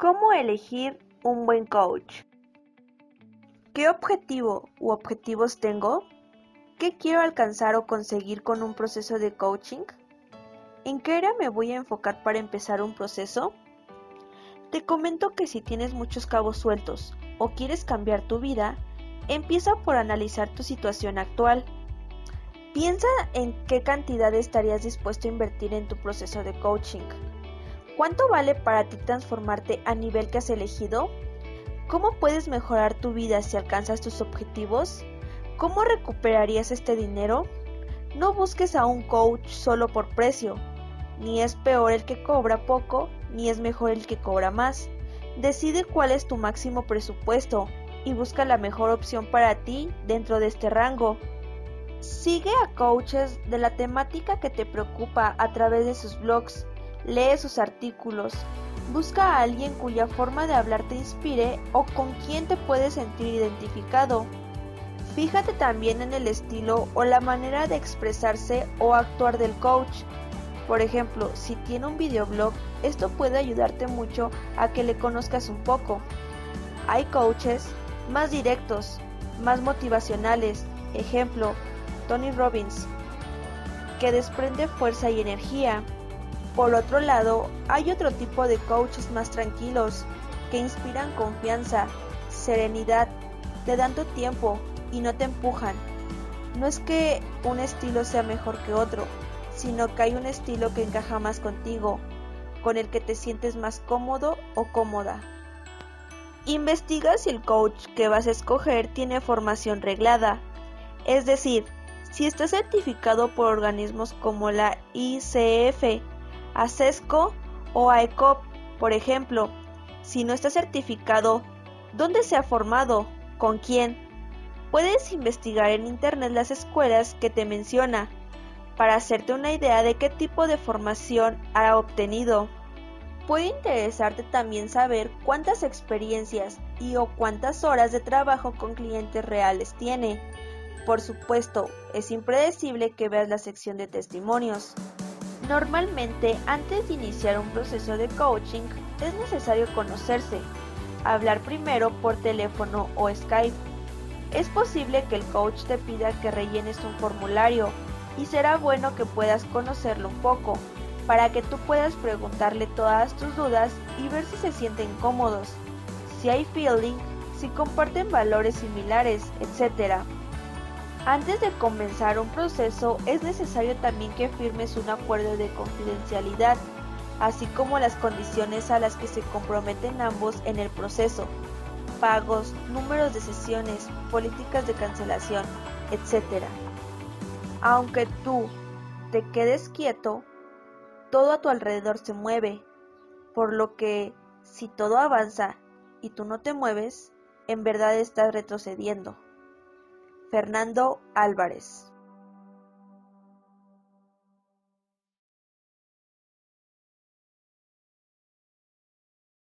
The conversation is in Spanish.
¿Cómo elegir un buen coach? ¿Qué objetivo u objetivos tengo? ¿Qué quiero alcanzar o conseguir con un proceso de coaching? ¿En qué área me voy a enfocar para empezar un proceso? Te comento que si tienes muchos cabos sueltos o quieres cambiar tu vida, empieza por analizar tu situación actual. Piensa en qué cantidad estarías dispuesto a invertir en tu proceso de coaching. ¿Cuánto vale para ti transformarte a nivel que has elegido? ¿Cómo puedes mejorar tu vida si alcanzas tus objetivos? ¿Cómo recuperarías este dinero? No busques a un coach solo por precio. Ni es peor el que cobra poco, ni es mejor el que cobra más. Decide cuál es tu máximo presupuesto y busca la mejor opción para ti dentro de este rango. Sigue a coaches de la temática que te preocupa a través de sus blogs Lee sus artículos. Busca a alguien cuya forma de hablar te inspire o con quien te puedes sentir identificado. Fíjate también en el estilo o la manera de expresarse o actuar del coach. Por ejemplo, si tiene un videoblog, esto puede ayudarte mucho a que le conozcas un poco. Hay coaches más directos, más motivacionales, ejemplo, Tony Robbins, que desprende fuerza y energía. Por otro lado, hay otro tipo de coaches más tranquilos, que inspiran confianza, serenidad, te dan tu tiempo y no te empujan. No es que un estilo sea mejor que otro, sino que hay un estilo que encaja más contigo, con el que te sientes más cómodo o cómoda. Investiga si el coach que vas a escoger tiene formación reglada, es decir, si está certificado por organismos como la ICF, a CESCO o a ECOP, por ejemplo. Si no está certificado, ¿dónde se ha formado? ¿Con quién? Puedes investigar en Internet las escuelas que te menciona para hacerte una idea de qué tipo de formación ha obtenido. Puede interesarte también saber cuántas experiencias y o cuántas horas de trabajo con clientes reales tiene. Por supuesto, es impredecible que veas la sección de testimonios. Normalmente, antes de iniciar un proceso de coaching, es necesario conocerse, hablar primero por teléfono o Skype. Es posible que el coach te pida que rellenes un formulario y será bueno que puedas conocerlo un poco, para que tú puedas preguntarle todas tus dudas y ver si se sienten cómodos, si hay feeling, si comparten valores similares, etc. Antes de comenzar un proceso es necesario también que firmes un acuerdo de confidencialidad, así como las condiciones a las que se comprometen ambos en el proceso, pagos, números de sesiones, políticas de cancelación, etc. Aunque tú te quedes quieto, todo a tu alrededor se mueve, por lo que si todo avanza y tú no te mueves, en verdad estás retrocediendo. Fernando Álvarez